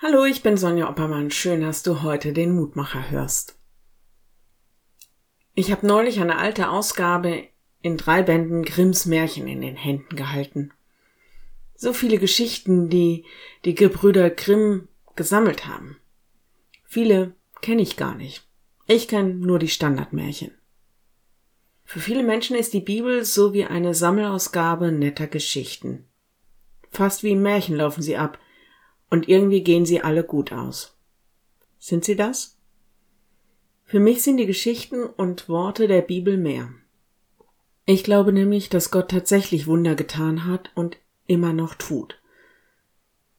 Hallo, ich bin Sonja Oppermann. Schön, dass du heute den Mutmacher hörst. Ich habe neulich eine alte Ausgabe in drei Bänden Grimms Märchen in den Händen gehalten. So viele Geschichten, die die Gebrüder Grimm gesammelt haben. Viele kenne ich gar nicht. Ich kenne nur die Standardmärchen. Für viele Menschen ist die Bibel so wie eine Sammelausgabe netter Geschichten. Fast wie im Märchen laufen sie ab, und irgendwie gehen sie alle gut aus. Sind sie das? Für mich sind die Geschichten und Worte der Bibel mehr. Ich glaube nämlich, dass Gott tatsächlich Wunder getan hat und immer noch tut.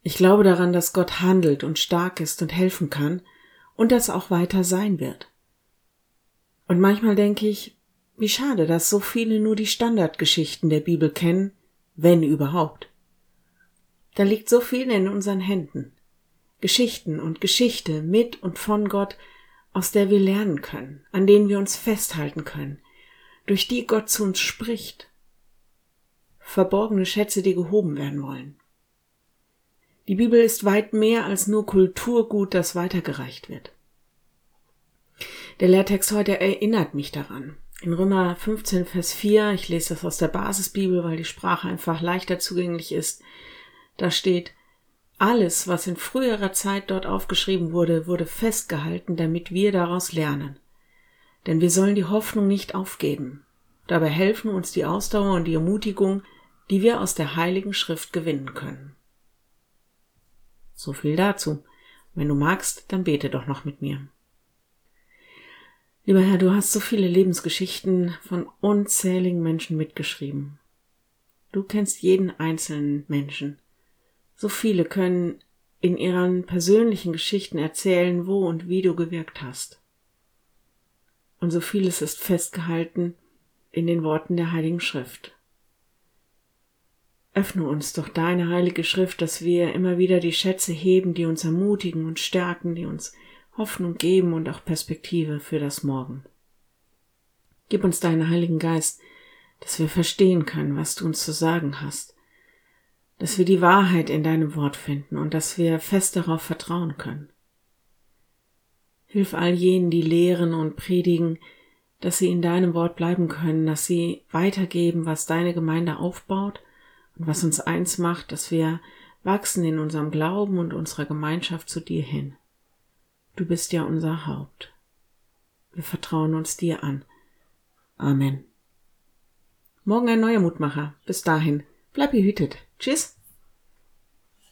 Ich glaube daran, dass Gott handelt und stark ist und helfen kann und das auch weiter sein wird. Und manchmal denke ich, wie schade, dass so viele nur die Standardgeschichten der Bibel kennen, wenn überhaupt. Da liegt so viel in unseren Händen. Geschichten und Geschichte mit und von Gott, aus der wir lernen können, an denen wir uns festhalten können, durch die Gott zu uns spricht. Verborgene Schätze, die gehoben werden wollen. Die Bibel ist weit mehr als nur Kulturgut, das weitergereicht wird. Der Lehrtext heute erinnert mich daran. In Römer 15, Vers 4, ich lese das aus der Basisbibel, weil die Sprache einfach leichter zugänglich ist, da steht, alles, was in früherer Zeit dort aufgeschrieben wurde, wurde festgehalten, damit wir daraus lernen. Denn wir sollen die Hoffnung nicht aufgeben. Dabei helfen uns die Ausdauer und die Ermutigung, die wir aus der Heiligen Schrift gewinnen können. So viel dazu. Wenn du magst, dann bete doch noch mit mir. Lieber Herr, du hast so viele Lebensgeschichten von unzähligen Menschen mitgeschrieben. Du kennst jeden einzelnen Menschen. So viele können in ihren persönlichen Geschichten erzählen, wo und wie du gewirkt hast. Und so vieles ist festgehalten in den Worten der Heiligen Schrift. Öffne uns doch deine heilige Schrift, dass wir immer wieder die Schätze heben, die uns ermutigen und stärken, die uns Hoffnung geben und auch Perspektive für das Morgen. Gib uns deinen Heiligen Geist, dass wir verstehen können, was du uns zu sagen hast, dass wir die Wahrheit in deinem Wort finden und dass wir fest darauf vertrauen können. Hilf all jenen, die lehren und predigen, dass sie in deinem Wort bleiben können, dass sie weitergeben, was deine Gemeinde aufbaut und was uns eins macht, dass wir wachsen in unserem Glauben und unserer Gemeinschaft zu dir hin. Du bist ja unser Haupt. Wir vertrauen uns dir an. Amen. Morgen ein neuer Mutmacher. Bis dahin. Bleib behütet. Tschüss.